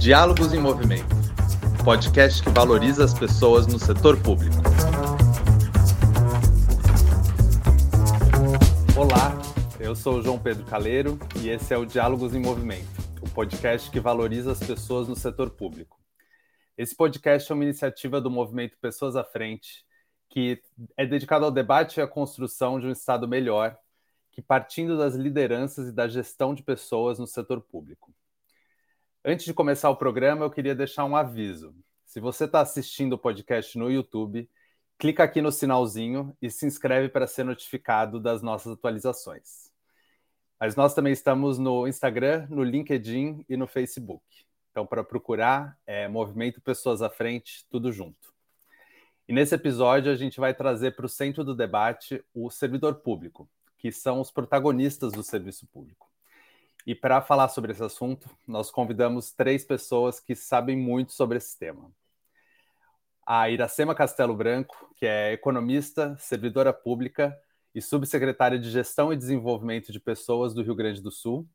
Diálogos em Movimento podcast que valoriza as pessoas no setor público. Olá, eu sou o João Pedro Caleiro e esse é o Diálogos em Movimento, o podcast que valoriza as pessoas no setor público. Esse podcast é uma iniciativa do movimento Pessoas à Frente, que é dedicado ao debate e à construção de um Estado melhor, que partindo das lideranças e da gestão de pessoas no setor público. Antes de começar o programa, eu queria deixar um aviso. Se você está assistindo o podcast no YouTube, clica aqui no sinalzinho e se inscreve para ser notificado das nossas atualizações. Mas nós também estamos no Instagram, no LinkedIn e no Facebook. Então, para procurar, é Movimento Pessoas à Frente, tudo junto. E nesse episódio, a gente vai trazer para o centro do debate o servidor público, que são os protagonistas do serviço público. E para falar sobre esse assunto, nós convidamos três pessoas que sabem muito sobre esse tema. A Iracema Castelo Branco, que é economista, servidora pública e subsecretária de Gestão e Desenvolvimento de Pessoas do Rio Grande do Sul,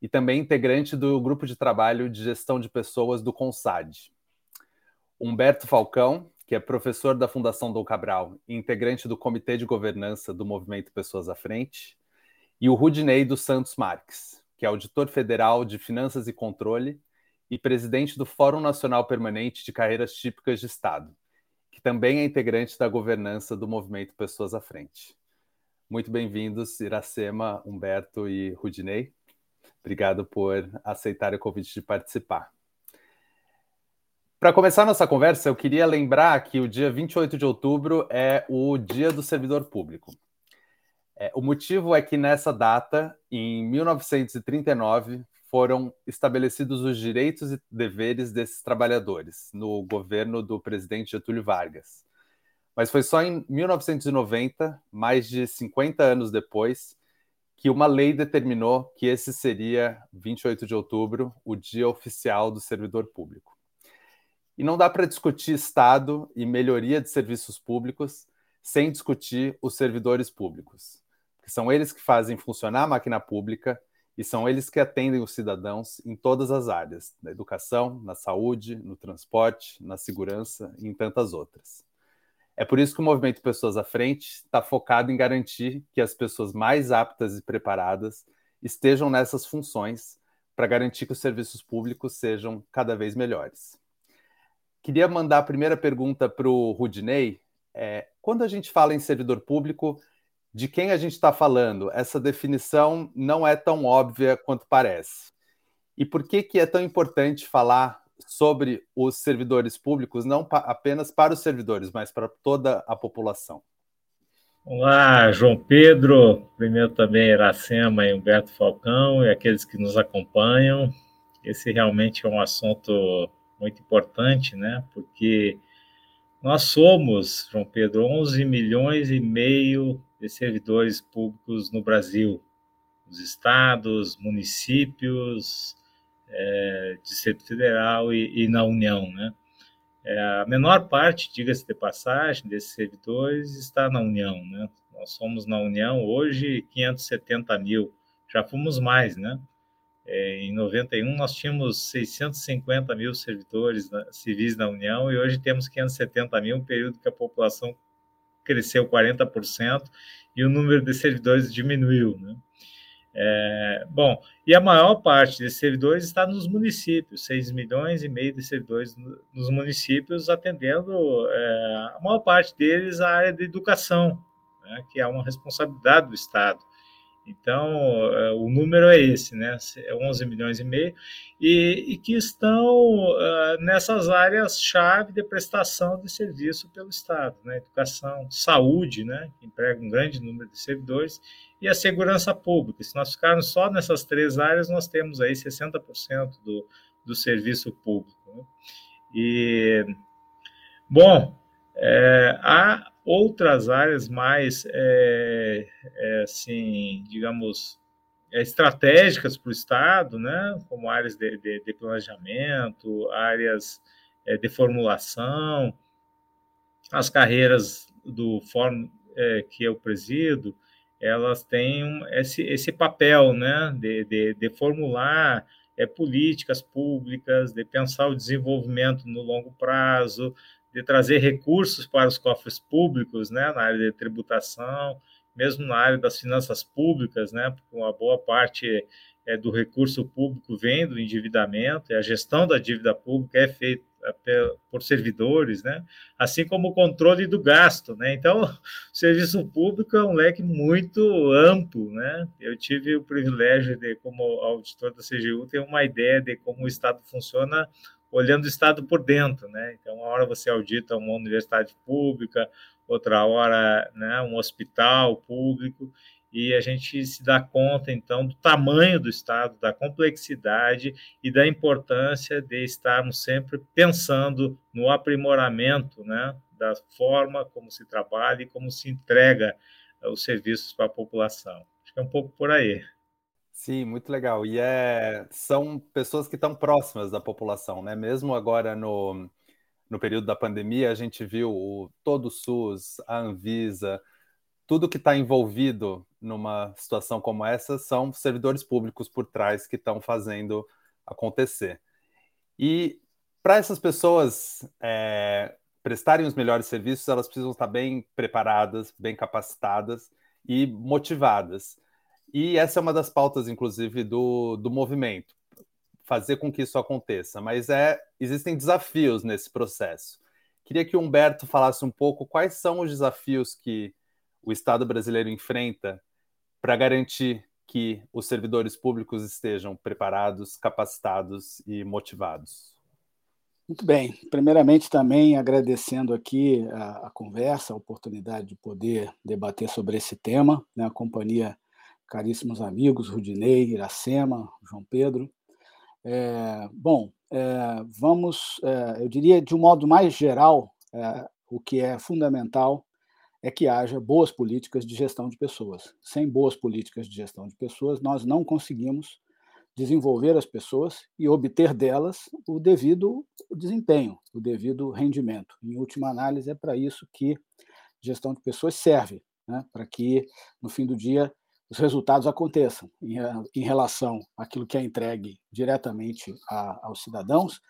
e também integrante do grupo de trabalho de gestão de pessoas do CONSAD. Humberto Falcão, que é professor da Fundação Dom Cabral e integrante do Comitê de Governança do Movimento Pessoas à Frente, e o Rudinei dos Santos Marques, que é auditor federal de Finanças e Controle e presidente do Fórum Nacional Permanente de Carreiras Típicas de Estado, que também é integrante da governança do movimento Pessoas à Frente. Muito bem-vindos, Iracema, Humberto e Rudinei. Obrigado por aceitar o convite de participar. Para começar nossa conversa, eu queria lembrar que o dia 28 de outubro é o Dia do Servidor Público. É, o motivo é que nessa data, em 1939, foram estabelecidos os direitos e deveres desses trabalhadores no governo do presidente Getúlio Vargas. Mas foi só em 1990, mais de 50 anos depois, que uma lei determinou que esse seria, 28 de outubro, o dia oficial do servidor público. E não dá para discutir Estado e melhoria de serviços públicos sem discutir os servidores públicos são eles que fazem funcionar a máquina pública e são eles que atendem os cidadãos em todas as áreas, na educação, na saúde, no transporte, na segurança e em tantas outras. É por isso que o movimento Pessoas à Frente está focado em garantir que as pessoas mais aptas e preparadas estejam nessas funções para garantir que os serviços públicos sejam cada vez melhores. Queria mandar a primeira pergunta para o Rudinei. É, quando a gente fala em servidor público, de quem a gente está falando, essa definição não é tão óbvia quanto parece. E por que, que é tão importante falar sobre os servidores públicos, não apenas para os servidores, mas para toda a população? Olá, João Pedro, primeiro também Iracema e Humberto Falcão e aqueles que nos acompanham. Esse realmente é um assunto muito importante, né? Porque nós somos, João Pedro, 11 milhões e meio de servidores públicos no Brasil, nos estados, municípios, é, Distrito Federal e, e, na União, né? É, a menor parte, diga-se de passagem, desses servidores está na União, né? Nós somos na União hoje 570 mil, já fomos mais, né? É, em 91 nós tínhamos 650 mil servidores civis na União e hoje temos 570 mil, um período que a população cresceu 40% e o número de servidores diminuiu. Né? É, bom, e a maior parte desses servidores está nos municípios, 6 milhões e meio de servidores nos municípios, atendendo é, a maior parte deles a área de educação, né, que é uma responsabilidade do Estado. Então, é, o número é esse, né? É 11 milhões e meio, e, e que estão uh, nessas áreas-chave de prestação de serviço pelo Estado, né? Educação, saúde, né? Que emprega um grande número de servidores, e a segurança pública. Se nós ficarmos só nessas três áreas, nós temos aí 60% do, do serviço público. Né? E, bom, é, há outras áreas mais, é, é, assim, digamos, é, estratégicas para o Estado, né, como áreas de, de, de planejamento, áreas é, de formulação, as carreiras do fórum é, que eu presido, elas têm esse, esse papel né, de, de, de formular é, políticas públicas, de pensar o desenvolvimento no longo prazo, de trazer recursos para os cofres públicos, né, na área de tributação, mesmo na área das finanças públicas, né, porque uma boa parte é, do recurso público vem do endividamento, e a gestão da dívida pública é feita por servidores, né? assim como o controle do gasto. Né? Então, o serviço público é um leque muito amplo. Né? Eu tive o privilégio de, como auditor da CGU, ter uma ideia de como o Estado funciona olhando o Estado por dentro. Né? Então, uma hora você audita uma universidade pública, outra hora né, um hospital público, e a gente se dá conta, então, do tamanho do Estado, da complexidade e da importância de estarmos sempre pensando no aprimoramento né, da forma como se trabalha e como se entrega eh, os serviços para a população. Acho que é um pouco por aí. Sim, muito legal. E é, são pessoas que estão próximas da população, né? Mesmo agora no, no período da pandemia, a gente viu o, todo o SUS, a Anvisa, tudo que está envolvido numa situação como essa são servidores públicos por trás que estão fazendo acontecer. E para essas pessoas é, prestarem os melhores serviços, elas precisam estar bem preparadas, bem capacitadas e motivadas. E essa é uma das pautas, inclusive, do, do movimento, fazer com que isso aconteça. Mas é, existem desafios nesse processo. Queria que o Humberto falasse um pouco quais são os desafios que o Estado brasileiro enfrenta para garantir que os servidores públicos estejam preparados, capacitados e motivados? Muito bem. Primeiramente, também agradecendo aqui a, a, conversa, a oportunidade de poder debater sobre esse tema, né? a companhia caríssimos amigos, Rudinei, Iracema, João Pedro. É, bom, é, vamos, é, eu diria de um modo mais geral, é, o que é fundamental é que haja boas políticas de gestão de pessoas. Sem boas políticas de gestão de pessoas, nós não conseguimos desenvolver as pessoas e obter delas o devido desempenho, o devido rendimento. Em última análise, é para isso que gestão de pessoas serve, né? para que, no fim do dia, os resultados aconteçam em, em relação àquilo que é entregue diretamente a, aos cidadãos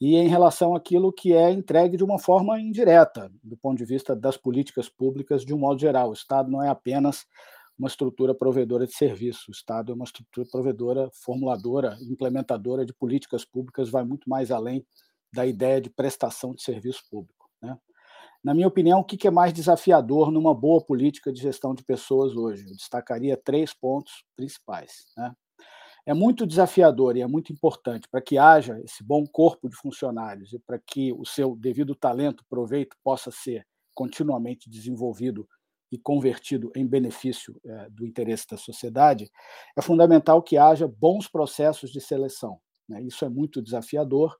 e em relação àquilo que é entregue de uma forma indireta, do ponto de vista das políticas públicas de um modo geral. O Estado não é apenas uma estrutura provedora de serviço, o Estado é uma estrutura provedora, formuladora, implementadora de políticas públicas, vai muito mais além da ideia de prestação de serviço público. Né? Na minha opinião, o que é mais desafiador numa boa política de gestão de pessoas hoje? Eu destacaria três pontos principais. Né? é muito desafiador e é muito importante para que haja esse bom corpo de funcionários e para que o seu devido talento, proveito, possa ser continuamente desenvolvido e convertido em benefício é, do interesse da sociedade, é fundamental que haja bons processos de seleção. Né? Isso é muito desafiador.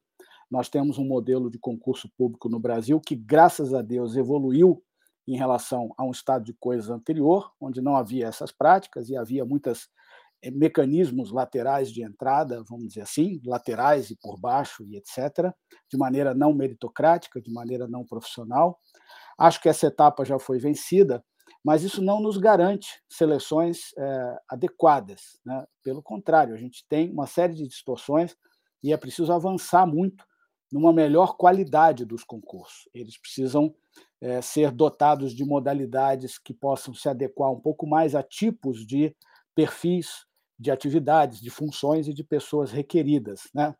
Nós temos um modelo de concurso público no Brasil que, graças a Deus, evoluiu em relação a um estado de coisas anterior, onde não havia essas práticas e havia muitas eh, mecanismos laterais de entrada, vamos dizer assim, laterais e por baixo e etc., de maneira não meritocrática, de maneira não profissional. Acho que essa etapa já foi vencida, mas isso não nos garante seleções é, adequadas. Né? Pelo contrário, a gente tem uma série de distorções e é preciso avançar muito numa melhor qualidade dos concursos. Eles precisam é, ser dotados de modalidades que possam se adequar um pouco mais a tipos de perfis de atividades, de funções e de pessoas requeridas. Né?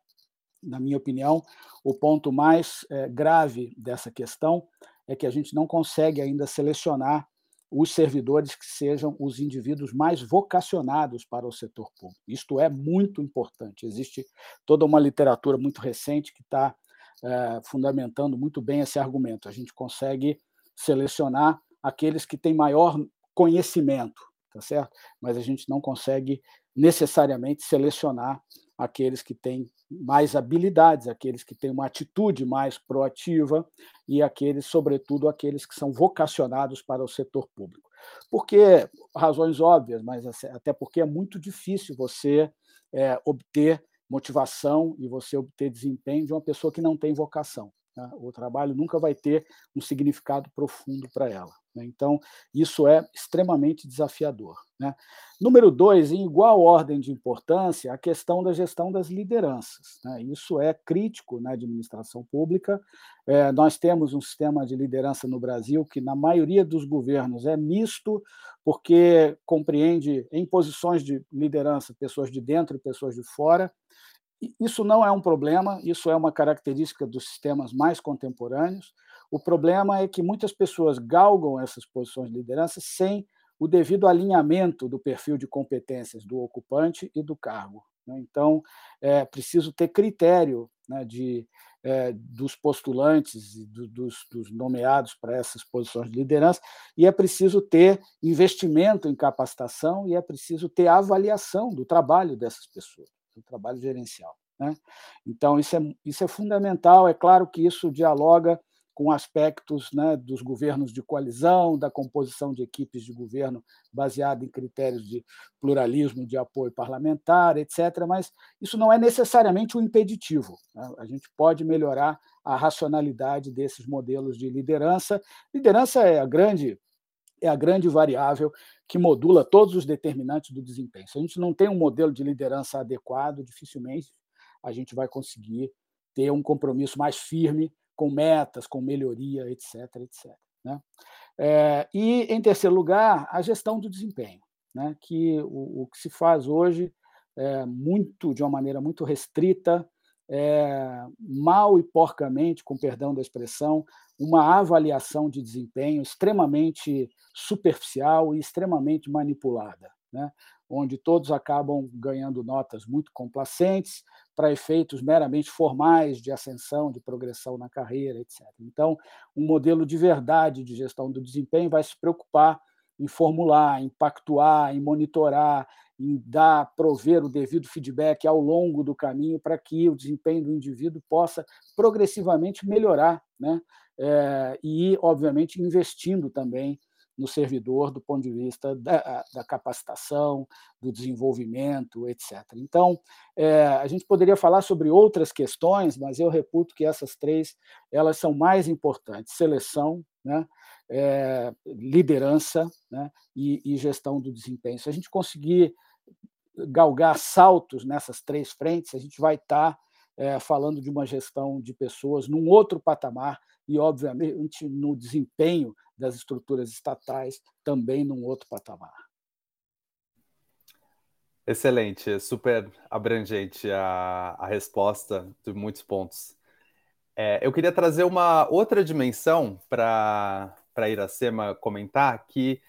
Na minha opinião, o ponto mais é, grave dessa questão é que a gente não consegue ainda selecionar os servidores que sejam os indivíduos mais vocacionados para o setor público. Isto é muito importante. Existe toda uma literatura muito recente que está é, fundamentando muito bem esse argumento. A gente consegue selecionar aqueles que têm maior conhecimento, tá certo? Mas a gente não consegue necessariamente selecionar aqueles que têm mais habilidades, aqueles que têm uma atitude mais proativa e aqueles, sobretudo, aqueles que são vocacionados para o setor público. Porque, razões óbvias, mas até porque é muito difícil você é, obter motivação e você obter desempenho de uma pessoa que não tem vocação. Né? O trabalho nunca vai ter um significado profundo para ela. Né? Então, isso é extremamente desafiador. Né? Número dois, em igual ordem de importância, a questão da gestão das lideranças. Né? Isso é crítico na administração pública. É, nós temos um sistema de liderança no Brasil que, na maioria dos governos, é misto, porque compreende em posições de liderança pessoas de dentro e pessoas de fora. Isso não é um problema, isso é uma característica dos sistemas mais contemporâneos. O problema é que muitas pessoas galgam essas posições de liderança sem o devido alinhamento do perfil de competências do ocupante e do cargo. Né? Então, é preciso ter critério né, de, é, dos postulantes e do, dos, dos, nomeados para essas posições de liderança, e é preciso ter investimento em capacitação e é preciso ter avaliação do trabalho dessas pessoas do trabalho gerencial. Né? Então, isso é, isso é fundamental. É claro que isso dialoga com aspectos né, dos governos de coalizão, da composição de equipes de governo baseada em critérios de pluralismo, de apoio parlamentar, etc. Mas isso não é necessariamente um impeditivo. Né? A gente pode melhorar a racionalidade desses modelos de liderança. Liderança é a grande é a grande variável que modula todos os determinantes do desempenho. Se a gente não tem um modelo de liderança adequado, dificilmente a gente vai conseguir ter um compromisso mais firme com metas, com melhoria, etc. etc. Né? É, e, em terceiro lugar, a gestão do desempenho, né? que o, o que se faz hoje é muito de uma maneira muito restrita, é, mal e porcamente, com perdão da expressão, uma avaliação de desempenho extremamente superficial e extremamente manipulada, né? onde todos acabam ganhando notas muito complacentes para efeitos meramente formais de ascensão, de progressão na carreira, etc. Então, um modelo de verdade de gestão do desempenho vai se preocupar em formular, em pactuar, em monitorar, em dar, prover o devido feedback ao longo do caminho para que o desempenho do indivíduo possa progressivamente melhorar, né? É, e, obviamente, investindo também no servidor do ponto de vista da, da capacitação, do desenvolvimento, etc. Então, é, a gente poderia falar sobre outras questões, mas eu reputo que essas três elas são mais importantes: seleção, né? É, liderança né? E, e, gestão do desempenho. Se a gente conseguir galgar saltos nessas três frentes, a gente vai estar é, falando de uma gestão de pessoas num outro patamar e, obviamente, no desempenho das estruturas estatais também num outro patamar. Excelente, super abrangente a, a resposta de muitos pontos. É, eu queria trazer uma outra dimensão para Iracema comentar, que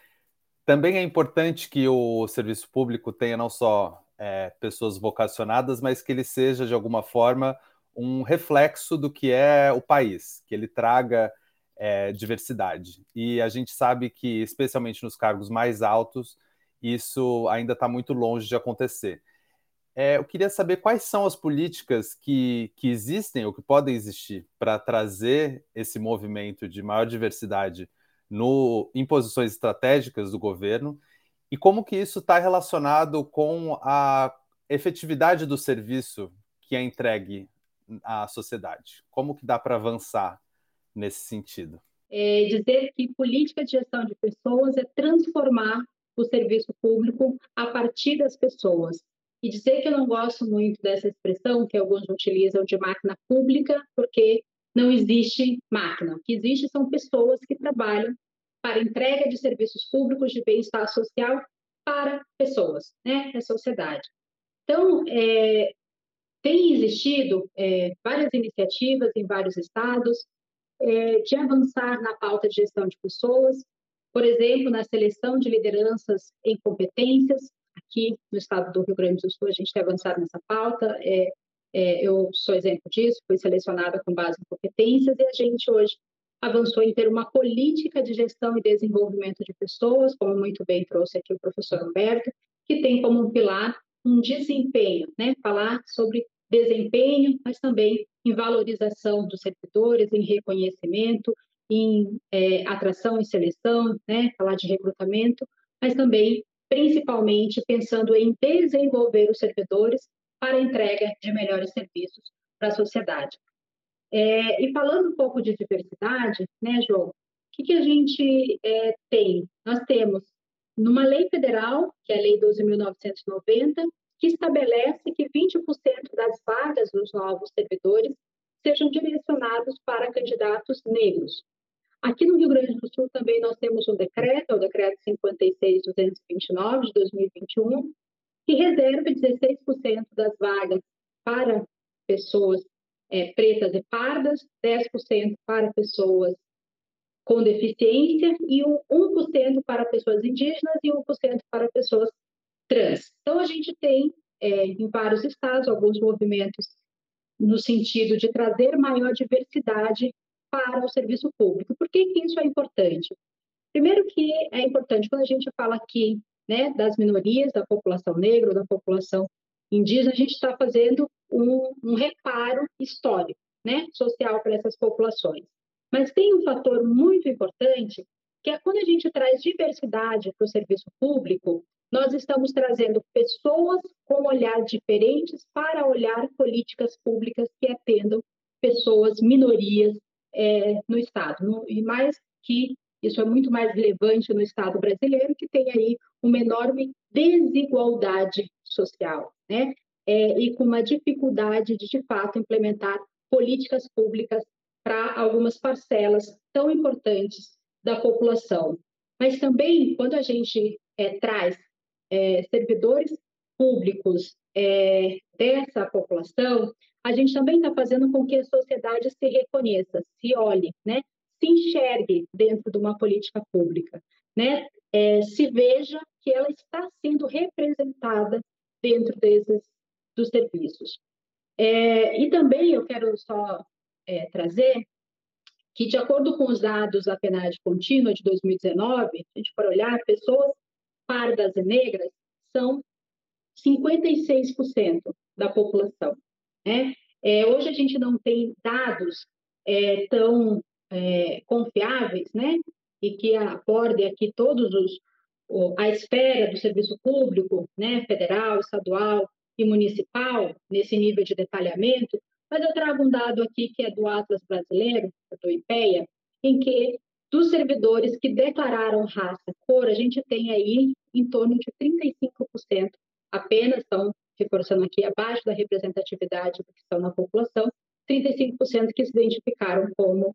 também é importante que o serviço público tenha não só é, pessoas vocacionadas, mas que ele seja, de alguma forma, um reflexo do que é o país, que ele traga é, diversidade. E a gente sabe que, especialmente nos cargos mais altos, isso ainda está muito longe de acontecer. É, eu queria saber quais são as políticas que, que existem ou que podem existir para trazer esse movimento de maior diversidade no, em posições estratégicas do governo e como que isso está relacionado com a efetividade do serviço que é entregue à sociedade. Como que dá para avançar nesse sentido? É dizer que política de gestão de pessoas é transformar o serviço público a partir das pessoas. E dizer que eu não gosto muito dessa expressão que alguns utilizam de máquina pública, porque não existe máquina. O que existe são pessoas que trabalham para entrega de serviços públicos de bem-estar social para pessoas, né, a sociedade. Então, é, tem existido é, várias iniciativas em vários estados é, de avançar na pauta de gestão de pessoas, por exemplo, na seleção de lideranças em competências. Aqui no estado do Rio Grande do Sul, a gente tem avançado nessa pauta. É, é, eu sou exemplo disso, fui selecionada com base em competências e a gente hoje avançou em ter uma política de gestão e desenvolvimento de pessoas, como muito bem trouxe aqui o professor Humberto, que tem como um pilar um desempenho, né? Falar sobre desempenho, mas também em valorização dos servidores, em reconhecimento, em é, atração e seleção, né? Falar de recrutamento, mas também, principalmente, pensando em desenvolver os servidores para entrega de melhores serviços para a sociedade. É, e falando um pouco de diversidade, né, João? O que, que a gente é, tem? Nós temos numa lei federal, que é a Lei 12.990, que estabelece que 20% das vagas dos novos servidores sejam direcionados para candidatos negros. Aqui no Rio Grande do Sul também nós temos um decreto, é o decreto 56229 de 2021, que reserva 16% das vagas para pessoas é, pretas e pardas, 10% para pessoas com deficiência e 1% para pessoas indígenas e 1% para pessoas trans. Então, a gente tem é, em vários estados alguns movimentos no sentido de trazer maior diversidade para o serviço público. Por que, que isso é importante? Primeiro que é importante quando a gente fala aqui né, das minorias, da população negra, da população indígena, a gente está fazendo um, um reparo histórico, né, social para essas populações. Mas tem um fator muito importante, que é quando a gente traz diversidade para o serviço público, nós estamos trazendo pessoas com olhar diferentes para olhar políticas públicas que atendam pessoas, minorias é, no Estado. No, e mais que isso é muito mais relevante no Estado brasileiro, que tem aí uma enorme desigualdade social, né? É, e com uma dificuldade de, de fato, implementar políticas públicas para algumas parcelas tão importantes da população. Mas também, quando a gente é, traz é, servidores públicos é, dessa população, a gente também está fazendo com que a sociedade se reconheça, se olhe, né? se enxergue dentro de uma política pública, né? É, se veja que ela está sendo representada dentro desses dos serviços. É, e também eu quero só é, trazer que, de acordo com os dados da PNAD contínua de 2019, se a gente for olhar, pessoas pardas e negras são 56% da população. Né? É, hoje a gente não tem dados é, tão é, confiáveis, né? E que abordem aqui todos os a esfera do serviço público, né, federal, estadual e municipal, nesse nível de detalhamento, mas eu trago um dado aqui que é do Atlas Brasileiro, do IPEA, em que dos servidores que declararam raça, cor, a gente tem aí em torno de 35% apenas, estão reforçando aqui abaixo da representatividade que estão na população, 35% que se identificaram como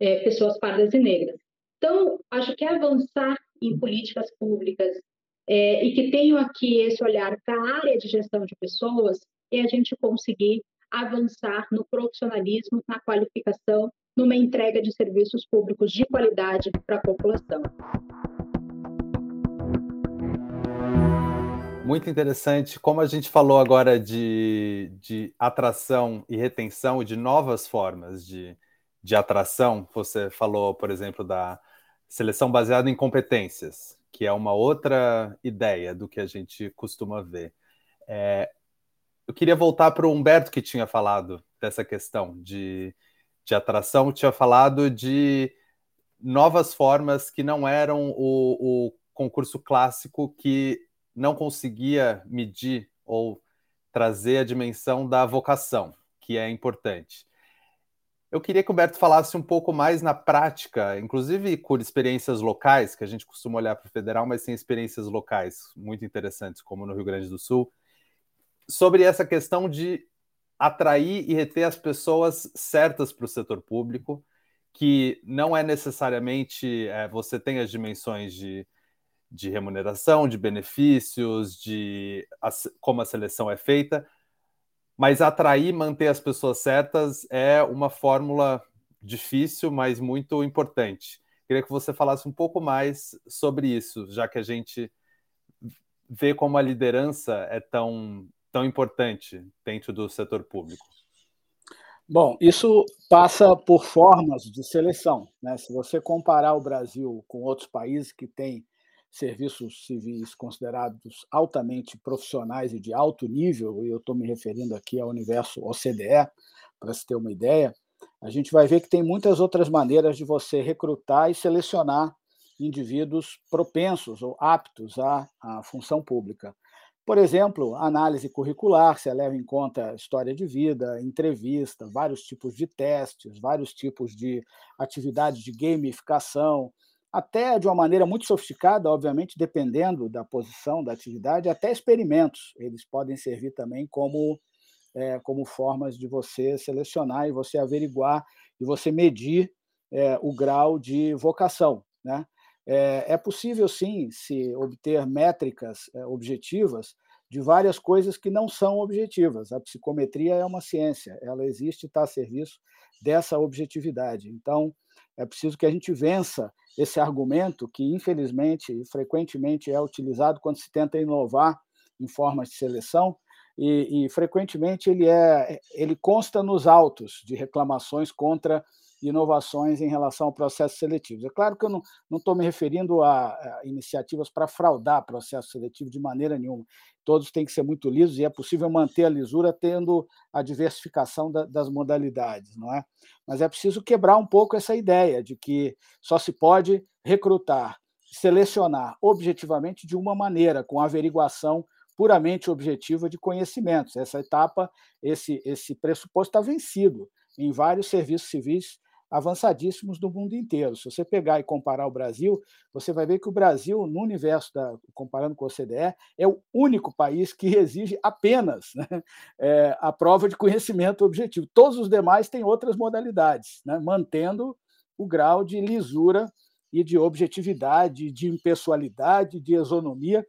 é, pessoas pardas e negras. Então, acho que avançar em políticas públicas é, e que tenham aqui esse olhar para a área de gestão de pessoas é a gente conseguir avançar no profissionalismo, na qualificação, numa entrega de serviços públicos de qualidade para a população. Muito interessante. Como a gente falou agora de, de atração e retenção, de novas formas de, de atração, você falou, por exemplo, da seleção baseada em competências, que é uma outra ideia do que a gente costuma ver. É, eu queria voltar para o Humberto que tinha falado dessa questão de, de atração, tinha falado de novas formas que não eram o, o concurso clássico que não conseguia medir ou trazer a dimensão da vocação, que é importante. Eu queria que o Humberto falasse um pouco mais na prática, inclusive por experiências locais, que a gente costuma olhar para o federal, mas tem experiências locais muito interessantes, como no Rio Grande do Sul, sobre essa questão de atrair e reter as pessoas certas para o setor público, que não é necessariamente é, você tem as dimensões de, de remuneração, de benefícios, de como a seleção é feita, mas atrair, manter as pessoas certas é uma fórmula difícil, mas muito importante. Queria que você falasse um pouco mais sobre isso, já que a gente vê como a liderança é tão tão importante dentro do setor público? Bom, isso passa por formas de seleção. Né? Se você comparar o Brasil com outros países que têm serviços civis considerados altamente profissionais e de alto nível, e eu estou me referindo aqui ao universo OCDE, para se ter uma ideia, a gente vai ver que tem muitas outras maneiras de você recrutar e selecionar indivíduos propensos ou aptos à, à função pública. Por exemplo, análise curricular, você leva em conta história de vida, entrevista, vários tipos de testes, vários tipos de atividades de gamificação, até de uma maneira muito sofisticada, obviamente, dependendo da posição da atividade, até experimentos. Eles podem servir também como, é, como formas de você selecionar e você averiguar e você medir é, o grau de vocação. Né? É, é possível, sim, se obter métricas é, objetivas de várias coisas que não são objetivas. A psicometria é uma ciência, ela existe e está a serviço dessa objetividade. Então, é preciso que a gente vença esse argumento que, infelizmente frequentemente é utilizado quando se tenta inovar em formas de seleção, e, e frequentemente ele, é, ele consta nos autos de reclamações contra inovações em relação ao processo seletivo. É claro que eu não estou me referindo a, a iniciativas para fraudar processo seletivo de maneira nenhuma. Todos têm que ser muito lisos e é possível manter a lisura tendo a diversificação da, das modalidades, não é? Mas é preciso quebrar um pouco essa ideia de que só se pode recrutar, selecionar objetivamente de uma maneira, com averiguação puramente objetiva de conhecimentos. Essa etapa, esse, esse pressuposto está vencido em vários serviços civis avançadíssimos do mundo inteiro. Se você pegar e comparar o Brasil, você vai ver que o Brasil, no universo, da, comparando com a OCDE, é o único país que exige apenas né, é, a prova de conhecimento objetivo. Todos os demais têm outras modalidades, né, mantendo o grau de lisura e de objetividade, de impessoalidade, de exonomia,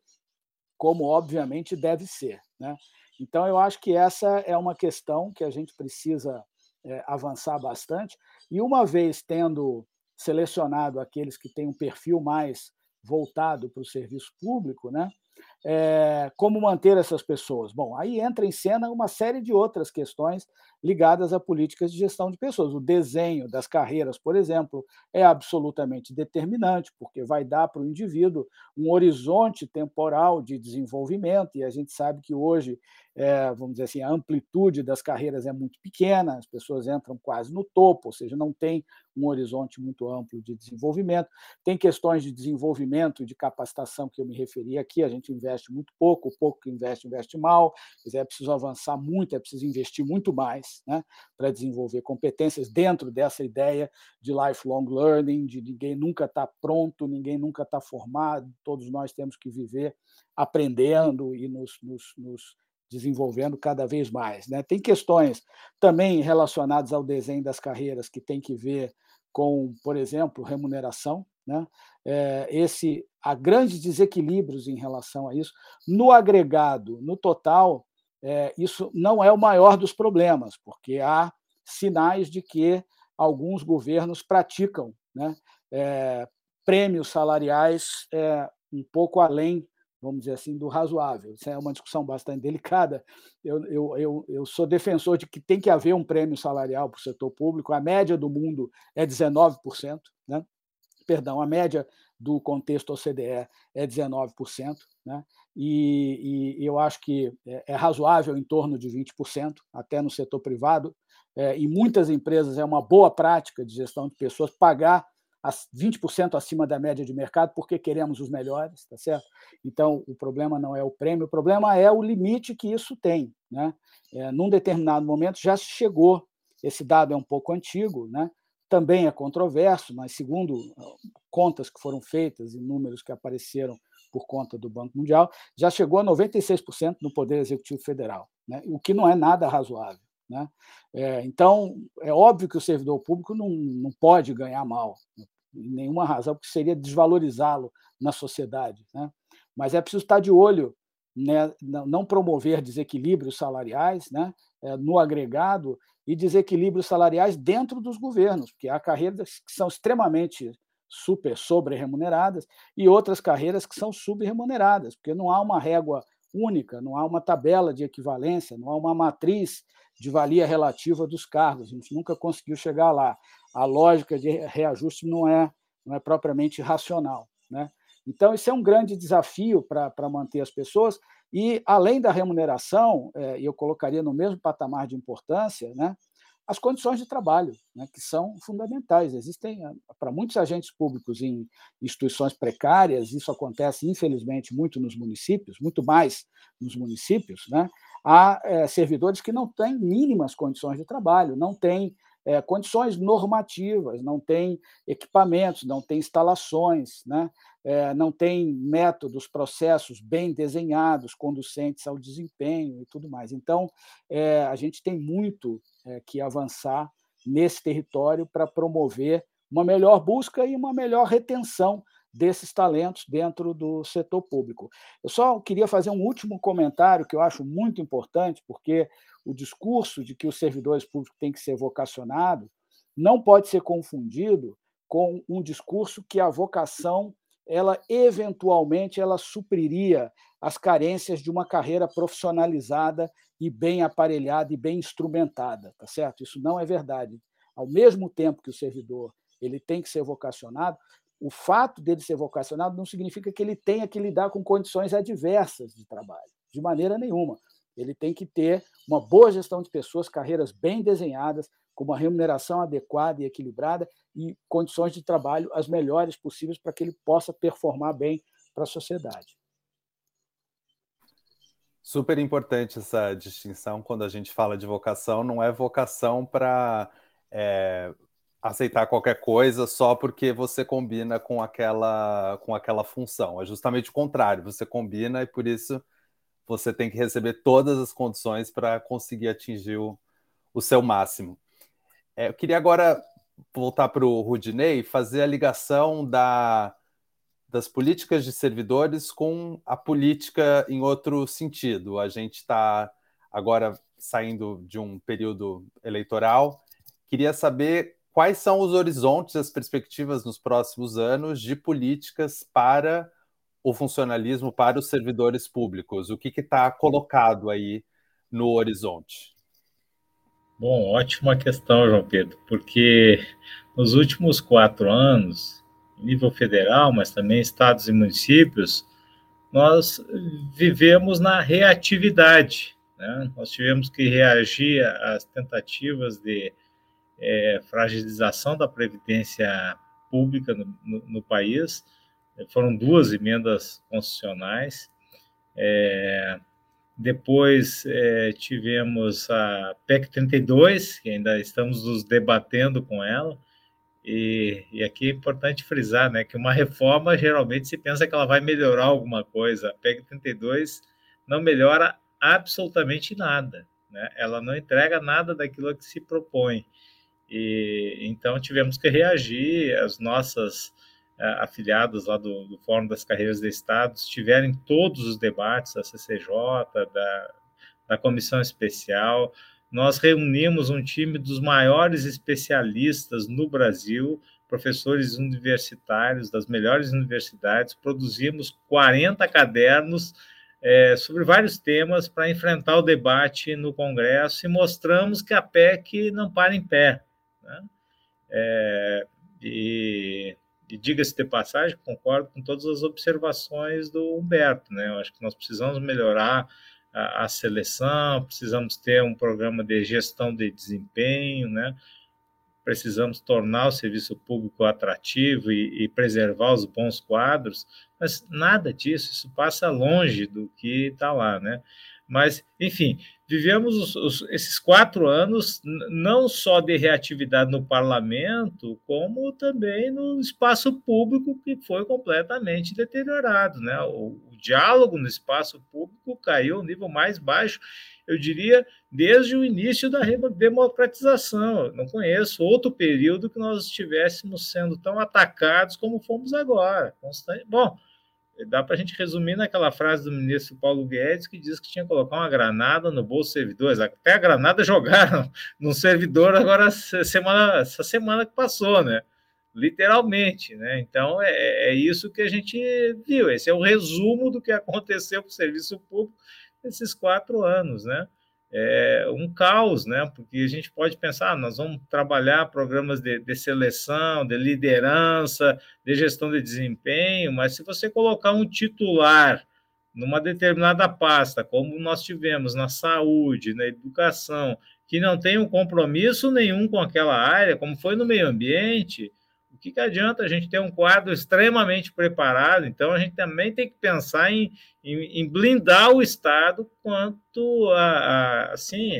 como obviamente deve ser. Né? Então, eu acho que essa é uma questão que a gente precisa é, avançar bastante. E uma vez tendo selecionado aqueles que têm um perfil mais voltado para o serviço público, né? É, como manter essas pessoas? Bom, aí entra em cena uma série de outras questões ligadas a políticas de gestão de pessoas. O desenho das carreiras, por exemplo, é absolutamente determinante, porque vai dar para o indivíduo um horizonte temporal de desenvolvimento, e a gente sabe que hoje é, vamos dizer assim, a amplitude das carreiras é muito pequena, as pessoas entram quase no topo, ou seja, não tem um horizonte muito amplo de desenvolvimento. Tem questões de desenvolvimento de capacitação que eu me referi aqui, a gente investe muito pouco, o pouco que investe, investe mal, é preciso avançar muito, é preciso investir muito mais né, para desenvolver competências dentro dessa ideia de lifelong learning, de ninguém nunca está pronto, ninguém nunca está formado, todos nós temos que viver aprendendo e nos, nos, nos desenvolvendo cada vez mais. Né? Tem questões também relacionadas ao desenho das carreiras que tem que ver com, por exemplo, remuneração. Né? É, esse há grandes desequilíbrios em relação a isso. No agregado, no total, é, isso não é o maior dos problemas, porque há sinais de que alguns governos praticam né, é, prêmios salariais é, um pouco além vamos dizer assim, do razoável. Isso é uma discussão bastante delicada. Eu, eu, eu, eu sou defensor de que tem que haver um prêmio salarial para o setor público. A média do mundo é 19%, né? perdão, a média do contexto OCDE é 19%, né? e, e eu acho que é, é razoável em torno de 20%, até no setor privado. É, em muitas empresas é uma boa prática de gestão de pessoas pagar 20% acima da média de mercado, porque queremos os melhores, tá certo? Então, o problema não é o prêmio, o problema é o limite que isso tem. Né? É, num determinado momento já se chegou, esse dado é um pouco antigo, né? também é controverso, mas segundo ah, contas que foram feitas e números que apareceram por conta do Banco Mundial, já chegou a 96% no Poder Executivo Federal, né? o que não é nada razoável. Né? É, então, é óbvio que o servidor público não, não pode ganhar mal, né? Nenhuma razão, porque seria desvalorizá-lo na sociedade. Né? Mas é preciso estar de olho, né? não promover desequilíbrios salariais né? É, no agregado e desequilíbrios salariais dentro dos governos, porque há carreiras que são extremamente super sobre remuneradas e outras carreiras que são subremuneradas, porque não há uma régua única, não há uma tabela de equivalência, não há uma matriz de valia relativa dos cargos. A gente nunca conseguiu chegar lá. A lógica de reajuste não é, não é propriamente racional. Né? Então, isso é um grande desafio para manter as pessoas. E, além da remuneração, é, eu colocaria no mesmo patamar de importância, né, as condições de trabalho, né, que são fundamentais. Existem, para muitos agentes públicos em instituições precárias, isso acontece, infelizmente, muito nos municípios, muito mais nos municípios, né, há é, servidores que não têm mínimas condições de trabalho, não têm é, condições normativas, não têm equipamentos, não têm instalações, né, é, não tem métodos, processos bem desenhados, conducentes ao desempenho e tudo mais. Então, é, a gente tem muito é, que avançar nesse território para promover uma melhor busca e uma melhor retenção desses talentos dentro do setor público. Eu só queria fazer um último comentário que eu acho muito importante, porque o discurso de que os servidores públicos têm que ser vocacionados não pode ser confundido com um discurso que a vocação ela eventualmente ela supriria as carências de uma carreira profissionalizada e bem aparelhada e bem instrumentada, tá certo? Isso não é verdade. Ao mesmo tempo que o servidor ele tem que ser vocacionado, o fato dele ser vocacionado não significa que ele tenha que lidar com condições adversas de trabalho, de maneira nenhuma. Ele tem que ter uma boa gestão de pessoas, carreiras bem desenhadas, com uma remuneração adequada e equilibrada e condições de trabalho as melhores possíveis para que ele possa performar bem para a sociedade. Super importante essa distinção quando a gente fala de vocação, não é vocação para é, aceitar qualquer coisa só porque você combina com aquela, com aquela função. É justamente o contrário, você combina e por isso você tem que receber todas as condições para conseguir atingir o, o seu máximo. É, eu queria agora voltar para o Rudinei, fazer a ligação da, das políticas de servidores com a política em outro sentido. A gente está agora saindo de um período eleitoral. Queria saber quais são os horizontes, as perspectivas nos próximos anos de políticas para o funcionalismo, para os servidores públicos. O que está colocado aí no horizonte? Bom, ótima questão, João Pedro, porque nos últimos quatro anos, nível federal, mas também estados e municípios, nós vivemos na reatividade. Né? Nós tivemos que reagir às tentativas de é, fragilização da previdência pública no, no, no, país. Foram duas emendas constitucionais. É, depois é, tivemos a PEC 32, que ainda estamos nos debatendo com ela. E, e, aqui é importante frisar né, que uma reforma geralmente se pensa que ela vai melhorar alguma coisa. A PEC 32 não melhora absolutamente nada. Né? Ela não entrega nada daquilo que se propõe. E, então tivemos que reagir, as nossas afiliados lá do, do, Fórum das Carreiras de Estado estiverem todos os debates da CCJ, da, da Comissão Especial. Nós reunimos um time dos maiores especialistas no Brasil, professores universitários das melhores universidades, produzimos 40 cadernos é, sobre vários temas para enfrentar o debate no Congresso e mostramos que a PEC não para em pé. Né? É, e e diga-se de passagem, concordo com todas as observações do Humberto, né? Eu acho que nós precisamos melhorar a, a seleção, precisamos ter um programa de gestão de desempenho, né? Precisamos tornar o serviço público atrativo e, e preservar os bons quadros, mas nada disso, isso passa longe do que está lá, né? Mas, enfim, vivemos os, os, esses quatro anos não só de reatividade no parlamento, como também no espaço público, que foi completamente deteriorado. Né? O, o diálogo no espaço público caiu ao nível mais baixo, eu diria, desde o início da democratização. Eu não conheço outro período que nós estivéssemos sendo tão atacados como fomos agora. Constante. Bom, dá para a gente resumir naquela frase do ministro Paulo Guedes que diz que tinha que colocar uma granada no bolso dos servidores. Até a granada jogaram no servidor agora semana, essa semana que passou, né? Literalmente, né? Então é, é isso que a gente viu. Esse é o resumo do que aconteceu com o serviço público nesses quatro anos, né? É um caos, né? Porque a gente pode pensar, ah, nós vamos trabalhar programas de, de, seleção, de liderança, de gestão de desempenho, mas se você colocar um titular numa determinada pasta, como nós tivemos na saúde, na educação, que não tem um compromisso nenhum com aquela área, como foi no meio ambiente, que, que adianta a gente ter um quadro extremamente preparado? Então, a gente também tem que pensar em, em, em blindar o Estado quanto a, a assim,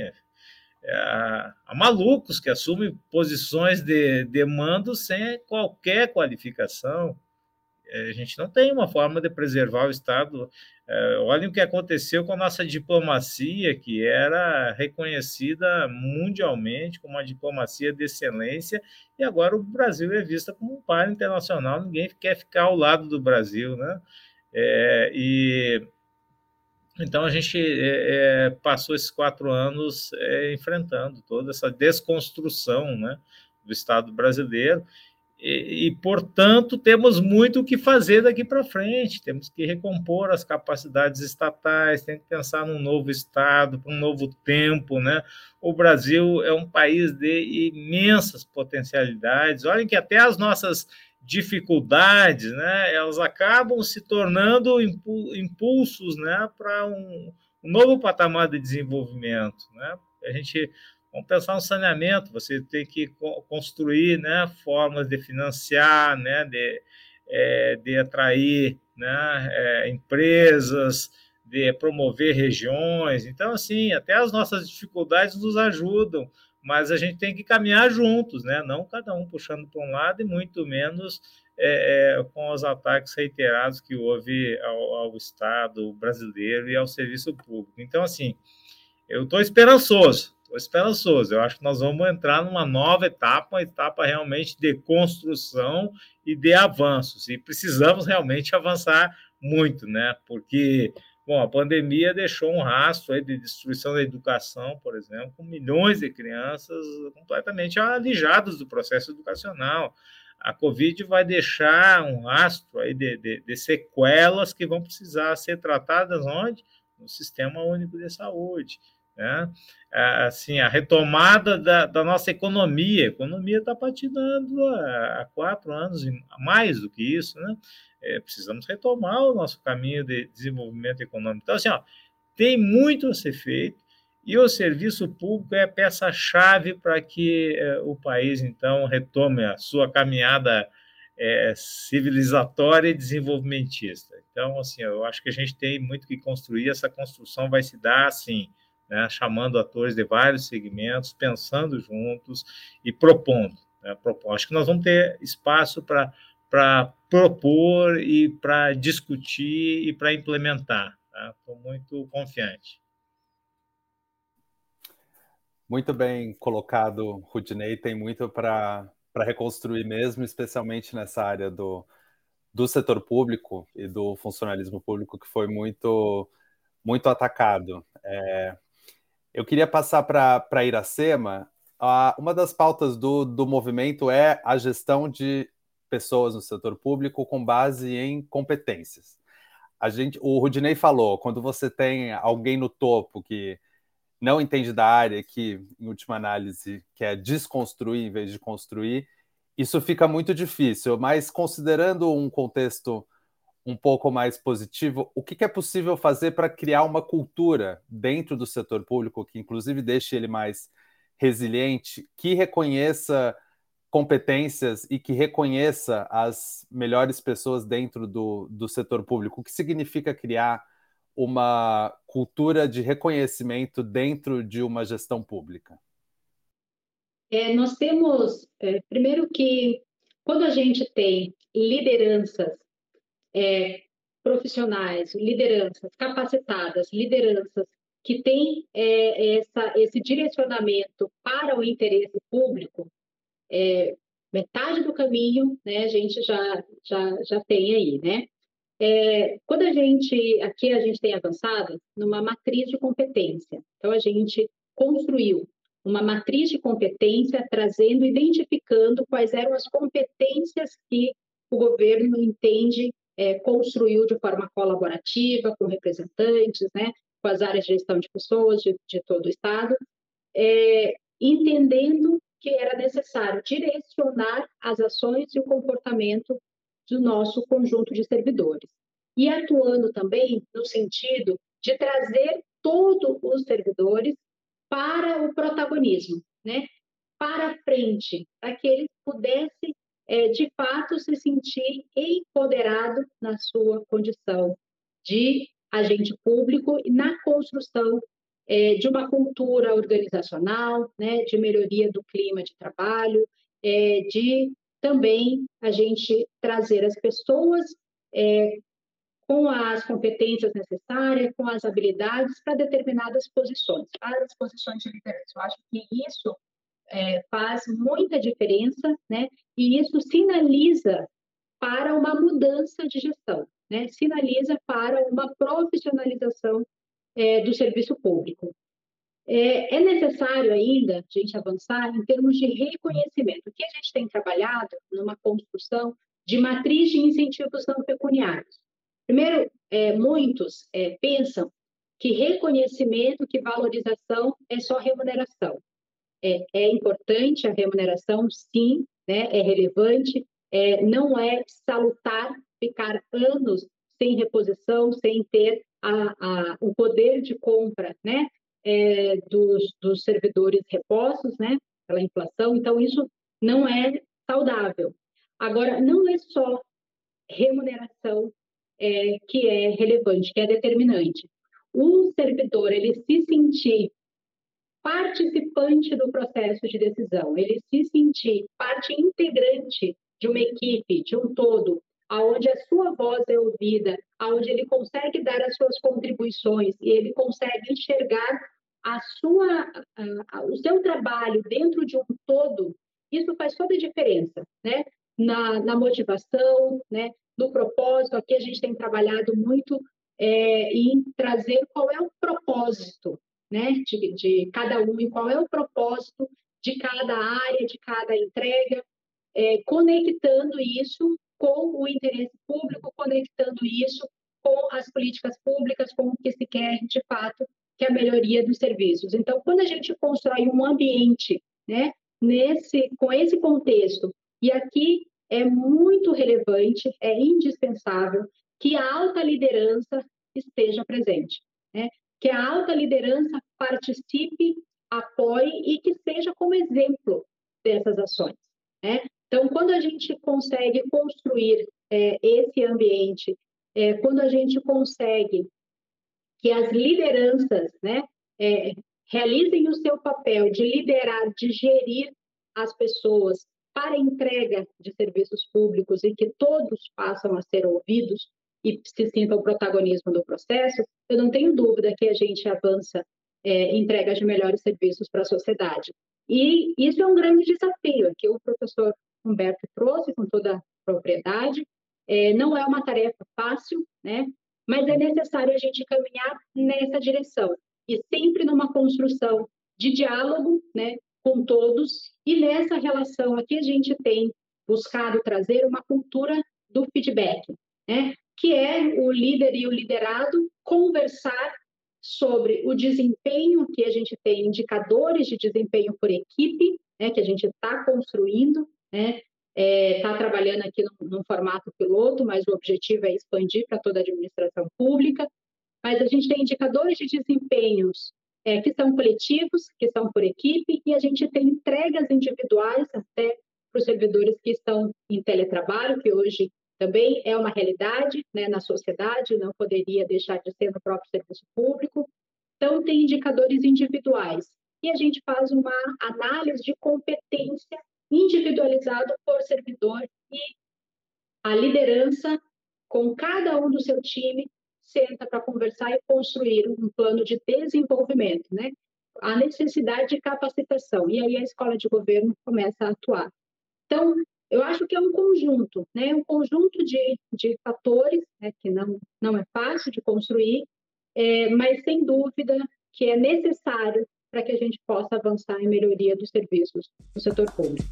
a, a, malucos que assumem posições de, de mando sem qualquer qualificação. É, a gente não tem uma forma de preservar o Estado. É, olhem o que aconteceu com a nossa diplomacia, que era reconhecida mundialmente como uma diplomacia de excelência, e agora o Brasil é vista como um par internacional, ninguém quer ficar ao lado do Brasil, né? É, e então a gente é, é passou esses quatro anos é, enfrentando toda essa desconstrução, né, do Estado brasileiro e, portanto, temos muito o que fazer daqui para frente. Temos que recompor as capacidades estatais, tem que pensar num novo Estado, um novo tempo. Né? O Brasil é um país de imensas potencialidades. Olhem que até as nossas dificuldades, né, elas acabam se tornando impulsos né, para um, um novo patamar de desenvolvimento. Né? A gente Vamos pensar no saneamento, você tem que construir né, formas de financiar, né, de, é, de atrair né, é, empresas, de promover regiões. Então, assim, até as nossas dificuldades nos ajudam, mas a gente tem que caminhar juntos, né? não cada um puxando para um lado e muito menos é, é, com os ataques reiterados que houve ao, ao Estado brasileiro e ao serviço público. Então, assim, eu estou esperançoso, esperançoso. Eu acho que nós vamos entrar numa nova etapa, uma etapa realmente de construção e de avanços. E precisamos realmente avançar muito, né? Porque Bom, a pandemia deixou um rastro aí de destruição da educação, por exemplo, com milhões de crianças completamente alijadas do processo educacional. A Covid vai deixar um rastro aí de, de, de sequelas que vão precisar ser tratadas onde? No Sistema Único de Saúde. Né? Assim, a retomada da, da nossa economia, a economia está patinando há, há, quatro anos, mais do que isso, né? É, precisamos retomar o nosso caminho de desenvolvimento econômico. Então, assim, ó, tem muito a ser feito, e o serviço público é a peça-chave para que é, o país, então, retome a sua caminhada é, civilizatória e desenvolvimentista. Então, assim, eu acho que a gente tem muito que construir, essa construção vai se dar, assim, né, chamando atores de vários segmentos, pensando juntos e propondo. Né, propondo. Acho que nós vamos ter espaço para propor e para discutir e para implementar. Estou tá? muito confiante. Muito bem colocado, Rudinei. Tem muito para reconstruir mesmo, especialmente nessa área do, do setor público e do funcionalismo público, que foi muito, muito atacado. É, eu queria passar para Iracema. Uh, uma das pautas do, do movimento é a gestão de pessoas no setor público com base em competências. A gente, o Rudinei falou, quando você tem alguém no topo que não entende da área, que, em última análise, quer desconstruir em vez de construir, isso fica muito difícil. Mas considerando um contexto um pouco mais positivo, o que, é possível fazer para criar uma cultura dentro do setor público que, inclusive, deixe ele mais resiliente, que reconheça competências e que reconheça as melhores pessoas dentro do, do setor público? O que significa criar uma cultura de reconhecimento dentro de uma gestão pública? É, nós temos, é, primeiro que quando a gente tem lideranças é, profissionais, lideranças capacitadas, lideranças que têm é, essa, esse direcionamento para o interesse público, é, metade do caminho né, a gente já, já, já tem aí, né? É, quando a gente, aqui a gente tem avançado numa matriz de competência. Então, a gente construiu uma matriz de competência, trazendo, identificando quais eram as competências que o governo entende é, construiu de forma colaborativa, com representantes, né, com as áreas de gestão de pessoas de, de todo o Estado, é, entendendo que era necessário direcionar as ações e o comportamento do nosso conjunto de servidores. E atuando também no sentido de trazer todos os servidores para o protagonismo, né? para frente, para que ele pudesse, é, de fato, se sentir empoderado na sua condição de agente público e na construção é, de uma cultura organizacional, né, de melhoria do clima de trabalho, é, de também a gente trazer as pessoas é, com as competências necessárias, com as habilidades para determinadas posições, para as posições de liderança. Eu acho que isso é, faz muita diferença, né? E isso sinaliza para uma mudança de gestão, né? Sinaliza para uma profissionalização é, do serviço público. É, é, necessário ainda a gente avançar em termos de reconhecimento. O que a gente tem trabalhado numa construção de matriz de incentivos não pecuniários. Primeiro, é, muitos é, pensam que reconhecimento, que valorização é só remuneração. É, é importante a remuneração, sim, né, é relevante, é, não é salutar ficar anos sem reposição, sem ter a, a, o poder de compra né, é, dos, dos servidores repostos né, pela inflação. Então, isso não é saudável. Agora, não é só remuneração é, que é relevante, que é determinante. O servidor, ele se sentir participante do processo de decisão, ele se sentir parte integrante de uma equipe, de um todo, aonde a sua voz é ouvida, aonde ele consegue dar as suas contribuições e ele consegue enxergar a sua, a, o seu trabalho dentro de um todo, isso faz toda a diferença, né? Na, na motivação, né? No propósito, aqui a gente tem trabalhado muito é, em trazer qual é o propósito, né? De, de cada um e qual é o propósito de cada área, de cada entrega, é, conectando isso com o interesse público, conectando isso com as políticas públicas, com o que se quer de fato, que é a melhoria dos serviços. Então, quando a gente constrói um ambiente, né, nesse, com esse contexto, e aqui é muito relevante, é indispensável que a alta liderança esteja presente, né? Que a alta liderança participe, apoie e que seja como exemplo dessas ações. Né? Então, quando a gente consegue construir é, esse ambiente, é, quando a gente consegue que as lideranças né, é, realizem o seu papel de liderar, de gerir as pessoas para entrega de serviços públicos e que todos passam a ser ouvidos e se sintam o protagonismo do processo, eu não tenho dúvida que a gente avança é, entrega de melhores serviços para a sociedade. E isso é um grande desafio, que o professor Humberto trouxe com toda a propriedade. É, não é uma tarefa fácil, né? mas é necessário a gente caminhar nessa direção e sempre numa construção de diálogo né, com todos. E nessa relação aqui a gente tem buscado trazer uma cultura do feedback, né? Que é o líder e o liderado conversar sobre o desempenho que a gente tem, indicadores de desempenho por equipe, né, que a gente está construindo, né, está é, trabalhando aqui num, num, formato piloto, mas o objetivo é expandir para toda a administração pública. Mas a gente tem indicadores de desempenhos é, que são coletivos, que são por equipe, e a gente tem entregas individuais até para os servidores que estão em teletrabalho, que hoje também é uma realidade né, na sociedade, não poderia deixar de ser no próprio serviço público. Então, tem indicadores individuais. E a gente faz uma análise de competência individualizado por servidor e a liderança, com cada um do seu time, senta para conversar e construir um plano de desenvolvimento, né? A necessidade de capacitação. E aí a escola de governo começa a atuar. Então, eu acho que é um conjunto, né? Um conjunto de, de fatores, né? que não, não é fácil de construir, é, mas sem dúvida que é necessário para que a gente possa avançar em melhoria dos serviços no setor público.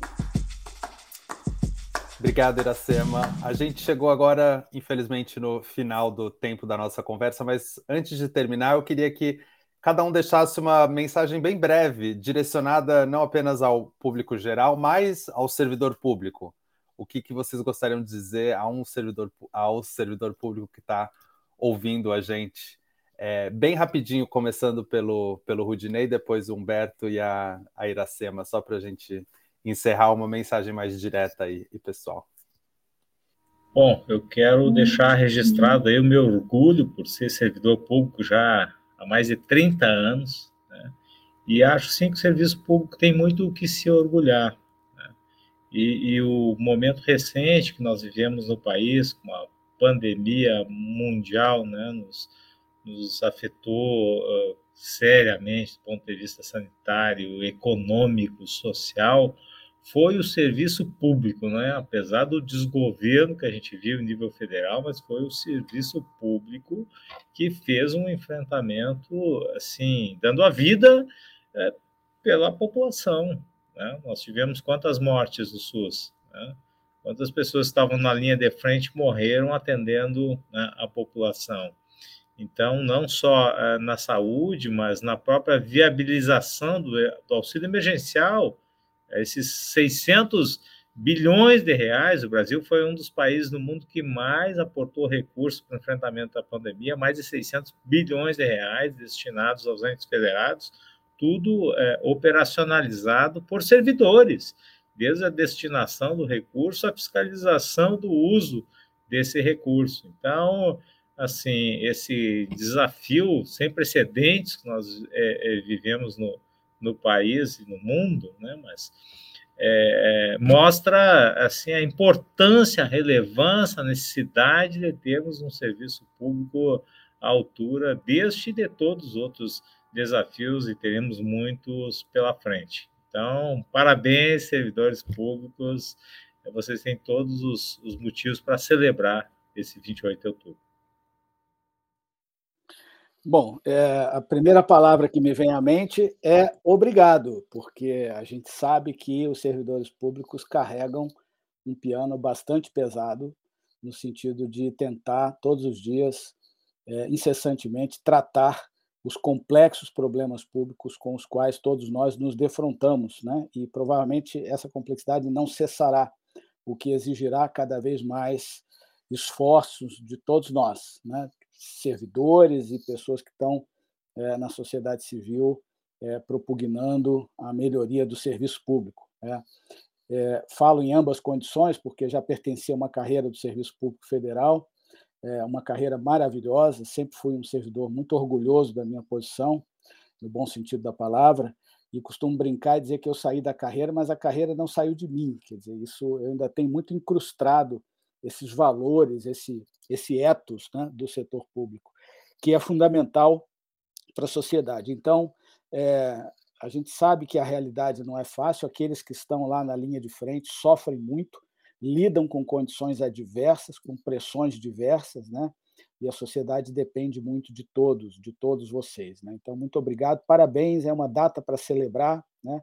Obrigado, Iracema. A gente chegou agora, infelizmente, no final do tempo da nossa conversa, mas antes de terminar, eu queria que cada um deixasse uma mensagem bem breve, direcionada não apenas ao público geral, mas ao servidor público. O que, que vocês gostariam de dizer a um servidor, ao servidor público que está ouvindo a gente É, bem rapidinho, começando pelo, pelo Rudinei, depois o Humberto e a, a Iracema, só para a gente encerrar uma mensagem mais direta aí, e pessoal. Bom, eu quero deixar registrado aí o meu orgulho por ser servidor público já há mais de 30 anos, né? e acho sim que o serviço público tem muito o que se orgulhar. Né? E, e, o momento recente que nós vivemos no país, com a pandemia mundial, né, nos, nos afetou uh, seriamente do ponto de vista sanitário, econômico, social, foi o serviço público, né? apesar do desgoverno que a gente viu em nível federal, mas foi o serviço público que fez um enfrentamento, assim, dando a vida é, pela população. Né? Nós tivemos quantas mortes do SUS? Né? Quantas pessoas estavam na linha de frente morreram atendendo né, a população? Então, não só é, na saúde, mas na própria viabilização do, do auxílio emergencial, esses 600 bilhões de reais, o Brasil foi um dos países no mundo que mais aportou recursos para o enfrentamento da pandemia, mais de 600 bilhões de reais destinados aos entes federados, tudo é, operacionalizado por servidores, desde a destinação do recurso à fiscalização do uso desse recurso. Então, assim, esse desafio sem precedentes que nós é, é, vivemos no, no país e no mundo, né? Mas é, mostra assim a importância, a relevância, a necessidade de termos um serviço público à altura deste e de todos os outros desafios e teremos muitos pela frente. Então, parabéns, servidores públicos. Vocês têm todos os, os motivos para celebrar esse 28 de outubro. Bom, é, a primeira palavra que me vem à mente é obrigado, porque a gente sabe que os servidores públicos carregam um piano bastante pesado, no sentido de tentar todos os dias, é, incessantemente, tratar os complexos problemas públicos com os quais todos nós nos defrontamos, né? E provavelmente essa complexidade não cessará, o que exigirá cada vez mais esforços de todos nós, né? Servidores e pessoas que estão é, na sociedade civil é, propugnando a melhoria do serviço público. É. é. falo em ambas condições, porque já pertencia a uma carreira do Serviço Público Federal, é, uma carreira maravilhosa, sempre fui um servidor muito orgulhoso da minha posição, no bom sentido da palavra, e costumo brincar e dizer que eu saí da carreira, mas a carreira não saiu de mim. Quer dizer, isso eu ainda tenho muito incrustado esses valores, esse, esse ethos né, do setor público, que é fundamental para a sociedade. Então, é, a gente sabe que a realidade não é fácil, aqueles que estão lá na linha de frente sofrem muito, lidam com condições adversas, com pressões diversas, né? E a sociedade depende muito de todos, de todos vocês, né? Então, muito obrigado, parabéns, é uma data para celebrar, né?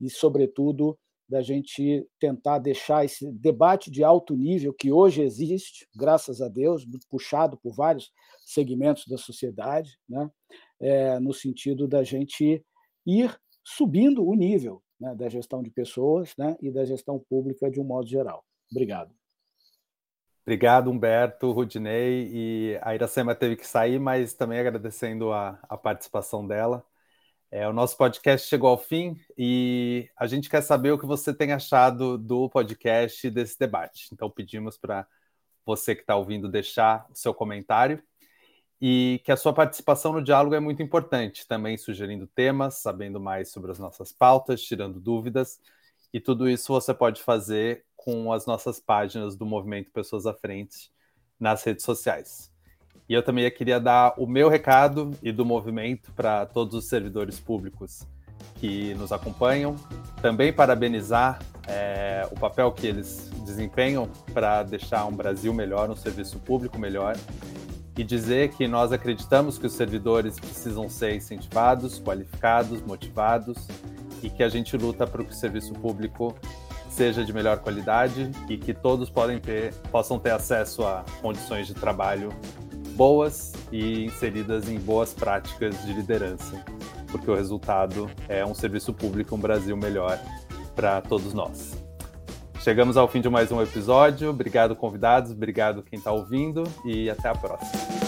E, sobretudo, da gente tentar deixar esse debate de alto nível que hoje existe, graças a Deus, puxado por vários segmentos da sociedade, né? É, no sentido da gente ir subindo o nível né, da gestão de pessoas né, e da gestão pública de um modo geral. Obrigado. Obrigado, Humberto, Rudinei. E a Iracema teve que sair, mas também agradecendo a, a participação dela. É, o nosso podcast chegou ao fim e a gente quer saber o que você tem achado do podcast desse debate. Então pedimos para você que está ouvindo deixar o seu comentário e que a sua participação no diálogo é muito importante, também sugerindo temas, sabendo mais sobre as nossas pautas, tirando dúvidas. E tudo isso você pode fazer com as nossas páginas do Movimento Pessoas à Frente nas redes sociais. E eu também queria dar o meu recado e do movimento para todos os servidores públicos que nos acompanham. Também parabenizar é, o papel que eles desempenham para deixar um Brasil melhor, um serviço público melhor. E dizer que nós acreditamos que os servidores precisam ser incentivados, qualificados, motivados e que a gente luta para que o serviço público seja de melhor qualidade e que todos podem ter, possam ter acesso a condições de trabalho boas e inseridas em boas práticas de liderança, porque o resultado é um serviço público, um Brasil melhor para todos nós. Chegamos ao fim de mais um episódio. Obrigado, convidados, obrigado quem está ouvindo e até a próxima.